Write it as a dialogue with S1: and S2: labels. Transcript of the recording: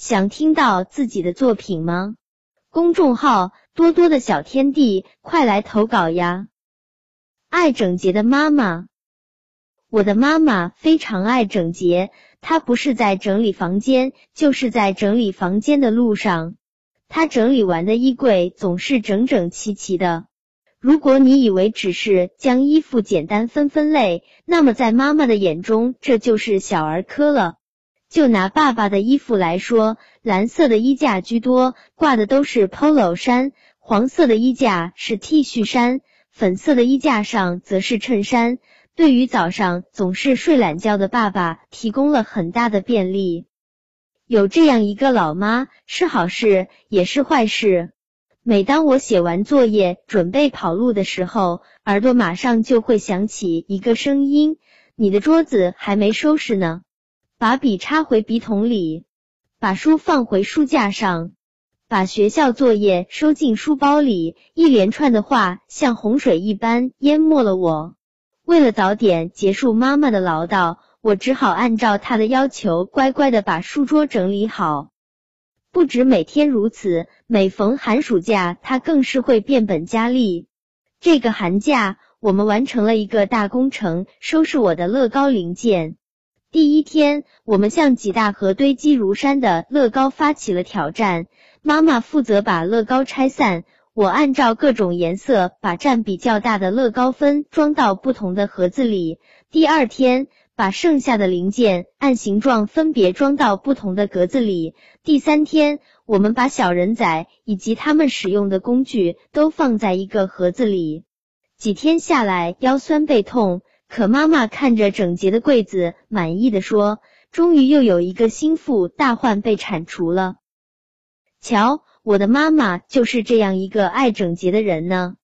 S1: 想听到自己的作品吗？公众号多多的小天地，快来投稿呀！爱整洁的妈妈，我的妈妈非常爱整洁，她不是在整理房间，就是在整理房间的路上。她整理完的衣柜总是整整齐齐的。如果你以为只是将衣服简单分分类，那么在妈妈的眼中，这就是小儿科了。就拿爸爸的衣服来说，蓝色的衣架居多，挂的都是 polo 衫；黄色的衣架是 T 恤衫，粉色的衣架上则是衬衫。对于早上总是睡懒觉的爸爸，提供了很大的便利。有这样一个老妈，是好事，也是坏事。每当我写完作业准备跑路的时候，耳朵马上就会响起一个声音：“你的桌子还没收拾呢，把笔插回笔筒里，把书放回书架上，把学校作业收进书包里。”一连串的话像洪水一般淹没了我。为了早点结束妈妈的唠叨，我只好按照她的要求，乖乖的把书桌整理好。不止每天如此，每逢寒暑假，他更是会变本加厉。这个寒假，我们完成了一个大工程，收拾我的乐高零件。第一天，我们向几大盒堆积如山的乐高发起了挑战。妈妈负责把乐高拆散，我按照各种颜色把占比较大的乐高分装到不同的盒子里。第二天。把剩下的零件按形状分别装到不同的格子里。第三天，我们把小人仔以及他们使用的工具都放在一个盒子里。几天下来，腰酸背痛，可妈妈看着整洁的柜子，满意的说：“终于又有一个心腹大患被铲除了。”瞧，我的妈妈就是这样一个爱整洁的人呢。